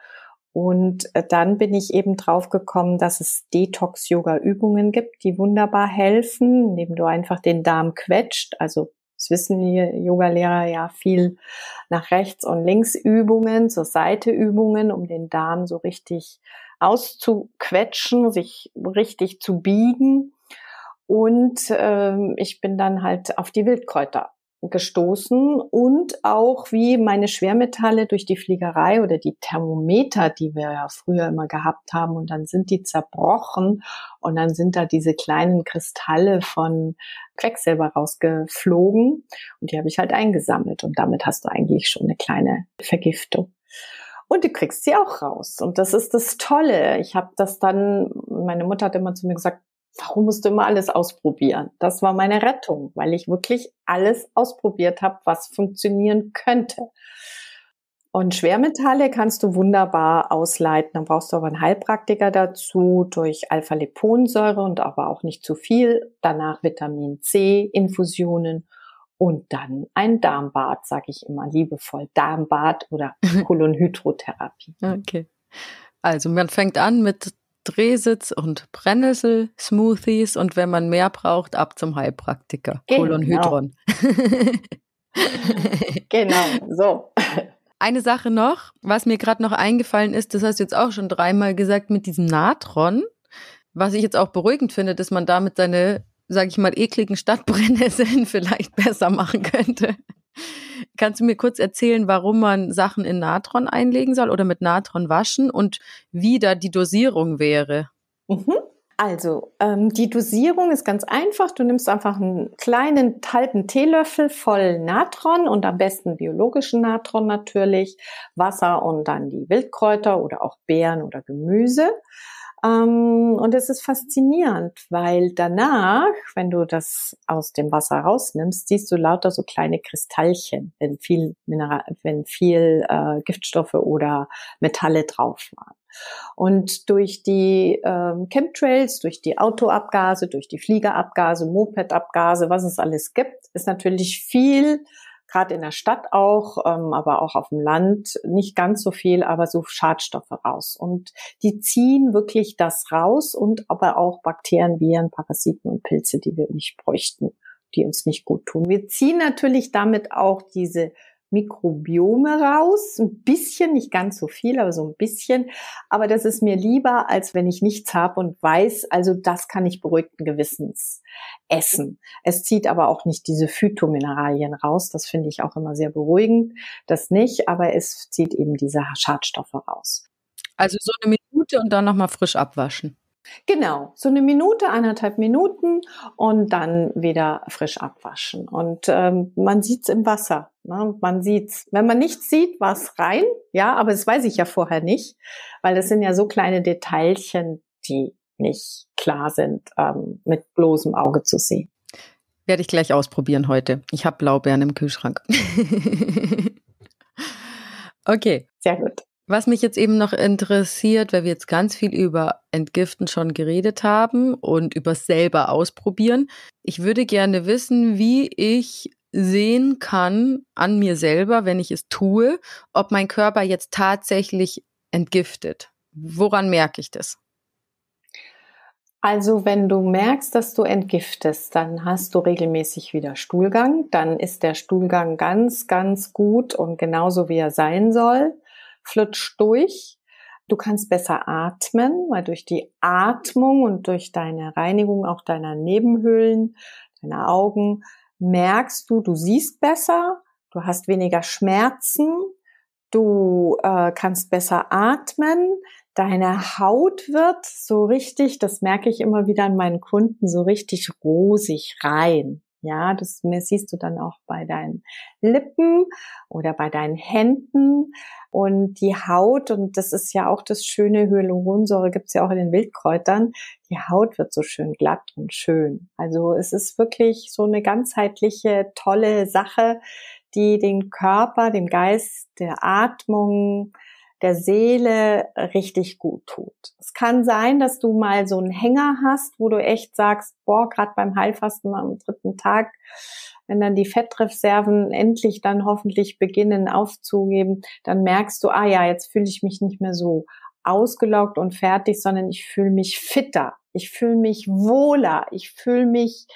Und äh, dann bin ich eben drauf gekommen, dass es Detox-Yoga-Übungen gibt, die wunderbar helfen, indem du einfach den Darm quetscht. Also das wissen die Yoga-Lehrer ja viel nach rechts und links Übungen, zur Seite Übungen, um den Darm so richtig auszuquetschen, sich richtig zu biegen. Und ähm, ich bin dann halt auf die Wildkräuter gestoßen und auch wie meine Schwermetalle durch die Fliegerei oder die Thermometer, die wir ja früher immer gehabt haben und dann sind die zerbrochen und dann sind da diese kleinen Kristalle von Quecksilber rausgeflogen und die habe ich halt eingesammelt und damit hast du eigentlich schon eine kleine Vergiftung. Und du kriegst sie auch raus. Und das ist das Tolle. Ich habe das dann, meine Mutter hat immer zu mir gesagt, warum musst du immer alles ausprobieren? Das war meine Rettung, weil ich wirklich alles ausprobiert habe, was funktionieren könnte. Und Schwermetalle kannst du wunderbar ausleiten. Dann brauchst du aber einen Heilpraktiker dazu durch Alpha-Liponsäure und aber auch nicht zu viel. Danach Vitamin C, Infusionen und dann ein Darmbad, sage ich immer liebevoll. Darmbad oder [LAUGHS] Kolonhydrotherapie. Okay. Also man fängt an mit Drehsitz und Brennnessel-Smoothies und wenn man mehr braucht, ab zum Heilpraktiker. Genau. Kolonhydron. [LAUGHS] [LAUGHS] genau, so. Eine Sache noch, was mir gerade noch eingefallen ist, das hast du jetzt auch schon dreimal gesagt, mit diesem Natron. Was ich jetzt auch beruhigend finde, dass man damit seine, sage ich mal, ekligen Stadtbrennnesseln [LAUGHS] vielleicht besser machen könnte. Kannst du mir kurz erzählen, warum man Sachen in Natron einlegen soll oder mit Natron waschen und wie da die Dosierung wäre? Mhm. Also, ähm, die Dosierung ist ganz einfach. Du nimmst einfach einen kleinen halben Teelöffel voll Natron und am besten biologischen Natron natürlich, Wasser und dann die Wildkräuter oder auch Beeren oder Gemüse. Ähm, und es ist faszinierend, weil danach, wenn du das aus dem Wasser rausnimmst, siehst du lauter so kleine Kristallchen, wenn viel Mineral, wenn viel äh, Giftstoffe oder Metalle drauf waren. Und durch die ähm, Chemtrails, durch die Autoabgase, durch die Fliegerabgase, Mopedabgase, was es alles gibt, ist natürlich viel gerade in der Stadt auch, ähm, aber auch auf dem Land nicht ganz so viel, aber so Schadstoffe raus. Und die ziehen wirklich das raus und aber auch Bakterien, Viren, Parasiten und Pilze, die wir nicht bräuchten, die uns nicht gut tun. Wir ziehen natürlich damit auch diese Mikrobiome raus. Ein bisschen, nicht ganz so viel, aber so ein bisschen. Aber das ist mir lieber, als wenn ich nichts habe und weiß, also das kann ich beruhigten Gewissens essen. Es zieht aber auch nicht diese Phytomineralien raus. Das finde ich auch immer sehr beruhigend. Das nicht, aber es zieht eben diese Schadstoffe raus. Also so eine Minute und dann nochmal frisch abwaschen. Genau, so eine Minute, eineinhalb Minuten und dann wieder frisch abwaschen. Und ähm, man sieht's im Wasser. Ne? Man sieht's. Wenn man nichts sieht, was rein. Ja, aber das weiß ich ja vorher nicht, weil das sind ja so kleine Detailchen, die nicht klar sind, ähm, mit bloßem Auge zu sehen. Werde ich gleich ausprobieren heute. Ich habe Blaubeeren im Kühlschrank. [LAUGHS] okay. Sehr gut. Was mich jetzt eben noch interessiert, weil wir jetzt ganz viel über Entgiften schon geredet haben und über selber ausprobieren. Ich würde gerne wissen, wie ich sehen kann an mir selber, wenn ich es tue, ob mein Körper jetzt tatsächlich entgiftet. Woran merke ich das? Also wenn du merkst, dass du entgiftest, dann hast du regelmäßig wieder Stuhlgang. Dann ist der Stuhlgang ganz, ganz gut und genauso wie er sein soll, flutscht durch. Du kannst besser atmen, weil durch die Atmung und durch deine Reinigung auch deiner Nebenhöhlen, deiner Augen, merkst du, du siehst besser, du hast weniger Schmerzen, du äh, kannst besser atmen, deine Haut wird so richtig, das merke ich immer wieder an meinen Kunden, so richtig rosig rein. Ja, das siehst du dann auch bei deinen Lippen oder bei deinen Händen und die Haut. Und das ist ja auch das schöne Hyaluronsäure gibt's ja auch in den Wildkräutern. Die Haut wird so schön glatt und schön. Also es ist wirklich so eine ganzheitliche, tolle Sache, die den Körper, dem Geist, der Atmung, der Seele richtig gut tut. Es kann sein, dass du mal so einen Hänger hast, wo du echt sagst, boah, gerade beim Heilfasten am dritten Tag, wenn dann die Fettreserven endlich dann hoffentlich beginnen aufzugeben, dann merkst du, ah ja, jetzt fühle ich mich nicht mehr so ausgelaugt und fertig, sondern ich fühle mich fitter, ich fühle mich wohler, ich fühle mich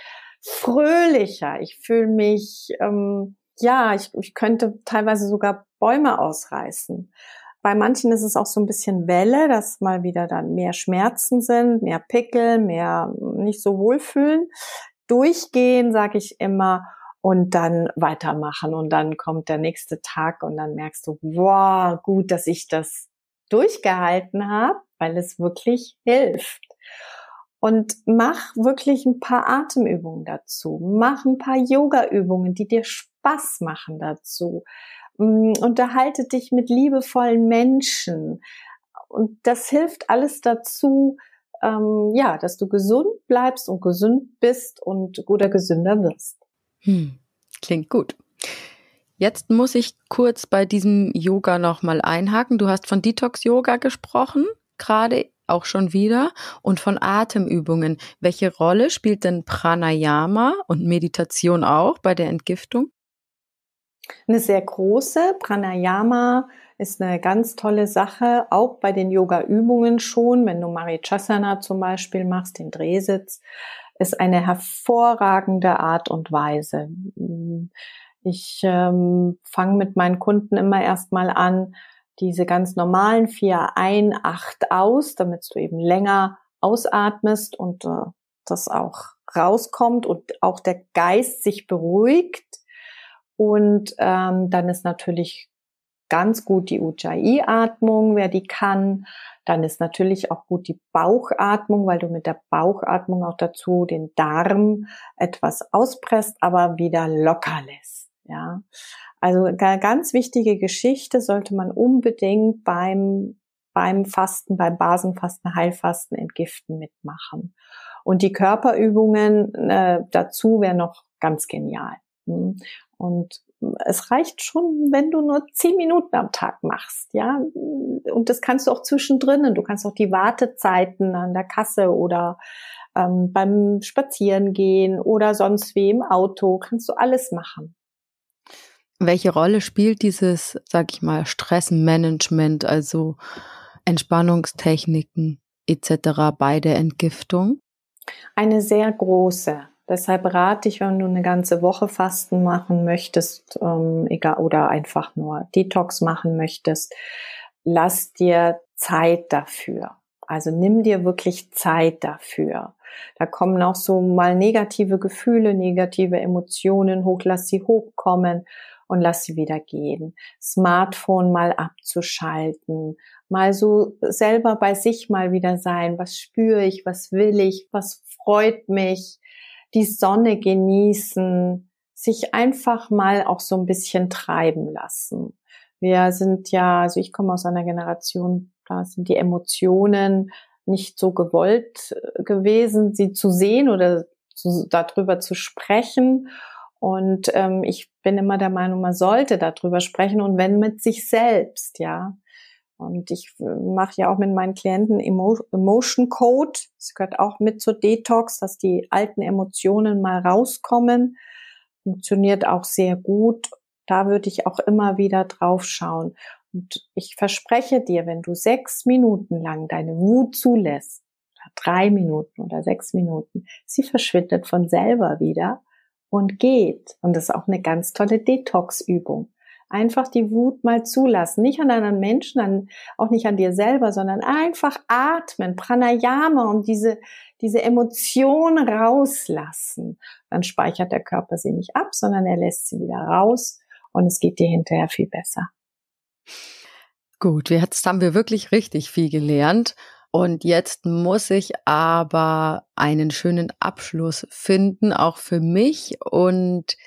fröhlicher, ich fühle mich, ähm, ja, ich, ich könnte teilweise sogar Bäume ausreißen. Bei manchen ist es auch so ein bisschen Welle, dass mal wieder dann mehr Schmerzen sind, mehr Pickel, mehr nicht so wohlfühlen. Durchgehen, sage ich immer, und dann weitermachen. Und dann kommt der nächste Tag und dann merkst du, wow, gut, dass ich das durchgehalten habe, weil es wirklich hilft. Und mach wirklich ein paar Atemübungen dazu. Mach ein paar Yoga-Übungen, die dir Spaß machen dazu. Mm, unterhalte dich mit liebevollen Menschen. Und das hilft alles dazu, ähm, ja, dass du gesund bleibst und gesund bist und guter gesünder wirst. Hm, klingt gut. Jetzt muss ich kurz bei diesem Yoga nochmal einhaken. Du hast von Detox-Yoga gesprochen, gerade auch schon wieder, und von Atemübungen. Welche Rolle spielt denn Pranayama und Meditation auch bei der Entgiftung? Eine sehr große. Pranayama ist eine ganz tolle Sache, auch bei den Yoga-Übungen schon. Wenn du Marichasana zum Beispiel machst, den Drehsitz, ist eine hervorragende Art und Weise. Ich ähm, fange mit meinen Kunden immer erstmal an, diese ganz normalen vier ein, acht aus, damit du eben länger ausatmest und äh, das auch rauskommt und auch der Geist sich beruhigt und ähm, dann ist natürlich ganz gut die Ujjayi-Atmung, wer die kann. Dann ist natürlich auch gut die Bauchatmung, weil du mit der Bauchatmung auch dazu den Darm etwas auspresst, aber wieder locker lässt. Ja, also ganz wichtige Geschichte sollte man unbedingt beim beim Fasten, beim Basenfasten, Heilfasten, Entgiften mitmachen. Und die Körperübungen äh, dazu wäre noch ganz genial. Und es reicht schon, wenn du nur zehn Minuten am Tag machst, ja. Und das kannst du auch zwischendrin. Du kannst auch die Wartezeiten an der Kasse oder ähm, beim Spazierengehen oder sonst wie im Auto, kannst du alles machen. Welche Rolle spielt dieses, sag ich mal, Stressmanagement, also Entspannungstechniken etc. bei der Entgiftung? Eine sehr große. Deshalb rate ich, wenn du eine ganze Woche Fasten machen möchtest, ähm, egal, oder einfach nur Detox machen möchtest, lass dir Zeit dafür. Also nimm dir wirklich Zeit dafür. Da kommen auch so mal negative Gefühle, negative Emotionen hoch, lass sie hochkommen und lass sie wieder gehen. Smartphone mal abzuschalten, mal so selber bei sich mal wieder sein. Was spüre ich? Was will ich? Was freut mich? Die Sonne genießen, sich einfach mal auch so ein bisschen treiben lassen. Wir sind ja, also ich komme aus einer Generation, da sind die Emotionen nicht so gewollt äh, gewesen, sie zu sehen oder zu, darüber zu sprechen. Und ähm, ich bin immer der Meinung, man sollte darüber sprechen und wenn mit sich selbst, ja. Und ich äh, mache ja auch mit meinen Klienten Emotion Code. Das gehört auch mit zur Detox, dass die alten Emotionen mal rauskommen. Funktioniert auch sehr gut. Da würde ich auch immer wieder drauf schauen. Und ich verspreche dir, wenn du sechs Minuten lang deine Wut zulässt, oder drei Minuten oder sechs Minuten, sie verschwindet von selber wieder und geht. Und das ist auch eine ganz tolle Detox-Übung. Einfach die Wut mal zulassen. Nicht an anderen Menschen, an, auch nicht an dir selber, sondern einfach atmen, Pranayama und diese, diese Emotion rauslassen. Dann speichert der Körper sie nicht ab, sondern er lässt sie wieder raus und es geht dir hinterher viel besser. Gut, jetzt haben wir wirklich richtig viel gelernt. Und jetzt muss ich aber einen schönen Abschluss finden, auch für mich und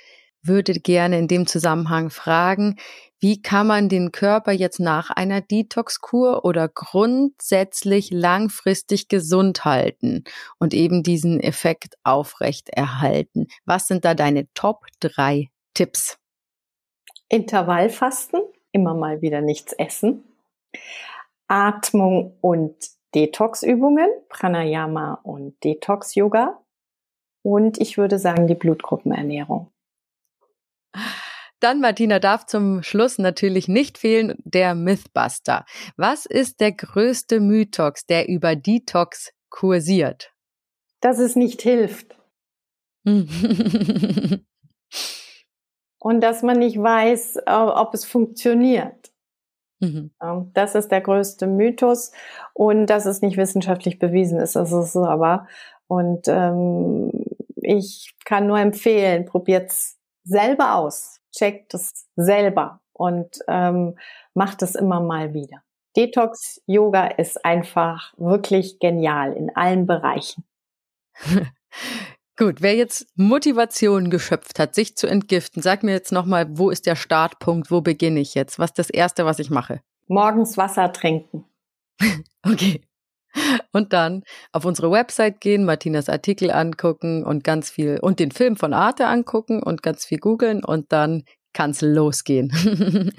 würde gerne in dem Zusammenhang fragen, wie kann man den Körper jetzt nach einer Detox-Kur oder grundsätzlich langfristig gesund halten und eben diesen Effekt aufrecht erhalten? Was sind da deine Top drei Tipps? Intervallfasten, immer mal wieder nichts essen. Atmung und Detox-Übungen, Pranayama und Detox-Yoga. Und ich würde sagen, die Blutgruppenernährung. Dann, Martina, darf zum Schluss natürlich nicht fehlen der Mythbuster. Was ist der größte Mythos, der über Detox kursiert? Dass es nicht hilft. [LAUGHS] und dass man nicht weiß, ob es funktioniert. Mhm. Das ist der größte Mythos und dass es nicht wissenschaftlich bewiesen ist. Das ist es aber. Und ähm, ich kann nur empfehlen, probiert's selber aus, checkt es selber und ähm, macht es immer mal wieder. Detox Yoga ist einfach wirklich genial in allen Bereichen. [LAUGHS] Gut, wer jetzt Motivation geschöpft hat, sich zu entgiften, sag mir jetzt nochmal, wo ist der Startpunkt, wo beginne ich jetzt? Was ist das Erste, was ich mache? Morgens Wasser trinken. [LAUGHS] okay. Und dann auf unsere Website gehen, Martinas Artikel angucken und ganz viel und den Film von Arte angucken und ganz viel googeln und dann kann es losgehen. [LAUGHS]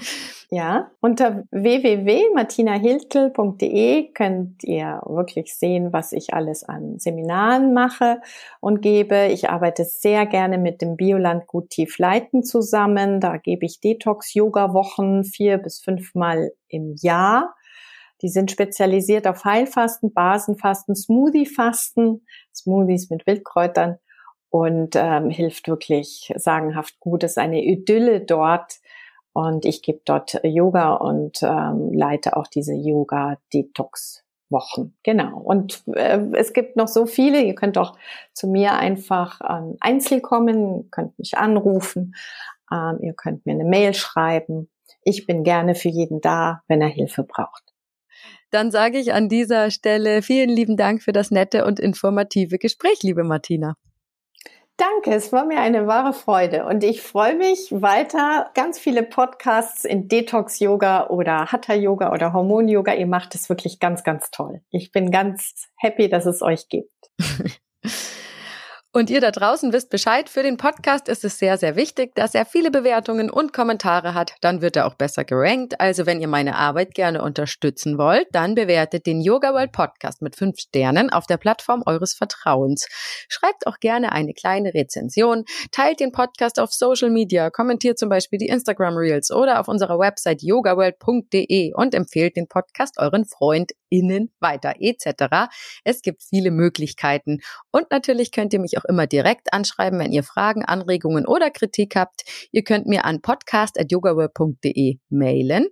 ja, unter www.martinahiltel.de könnt ihr wirklich sehen, was ich alles an Seminaren mache und gebe. Ich arbeite sehr gerne mit dem Bioland Gut Tief Leiten zusammen. Da gebe ich Detox-Yoga-Wochen vier bis fünfmal im Jahr. Die sind spezialisiert auf Heilfasten, Basenfasten, Smoothie-Fasten, Smoothies mit Wildkräutern und ähm, hilft wirklich sagenhaft gut. Es ist eine Idylle dort und ich gebe dort Yoga und ähm, leite auch diese Yoga-Detox. Wochen, genau. Und äh, es gibt noch so viele. Ihr könnt auch zu mir einfach ähm, einzeln kommen, könnt mich anrufen, ähm, ihr könnt mir eine Mail schreiben. Ich bin gerne für jeden da, wenn er Hilfe braucht. Dann sage ich an dieser Stelle vielen lieben Dank für das nette und informative Gespräch, liebe Martina. Danke, es war mir eine wahre Freude und ich freue mich weiter. Ganz viele Podcasts in Detox Yoga oder Hatha Yoga oder Hormon Yoga. Ihr macht es wirklich ganz, ganz toll. Ich bin ganz happy, dass es euch gibt. [LAUGHS] Und ihr da draußen wisst Bescheid, für den Podcast ist es sehr, sehr wichtig, dass er viele Bewertungen und Kommentare hat. Dann wird er auch besser gerankt. Also wenn ihr meine Arbeit gerne unterstützen wollt, dann bewertet den Yoga World Podcast mit fünf Sternen auf der Plattform eures Vertrauens. Schreibt auch gerne eine kleine Rezension, teilt den Podcast auf Social Media, kommentiert zum Beispiel die Instagram Reels oder auf unserer Website yogaworld.de und empfehlt den Podcast euren FreundInnen weiter etc. Es gibt viele Möglichkeiten. Und natürlich könnt ihr mich auch immer direkt anschreiben, wenn ihr Fragen, Anregungen oder Kritik habt. Ihr könnt mir an podcast.yogaworld.de mailen.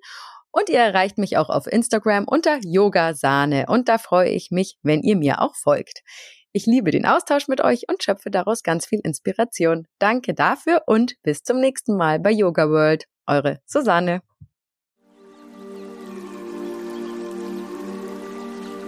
Und ihr erreicht mich auch auf Instagram unter Yogasahne. Und da freue ich mich, wenn ihr mir auch folgt. Ich liebe den Austausch mit euch und schöpfe daraus ganz viel Inspiration. Danke dafür und bis zum nächsten Mal bei Yoga World. Eure Susanne.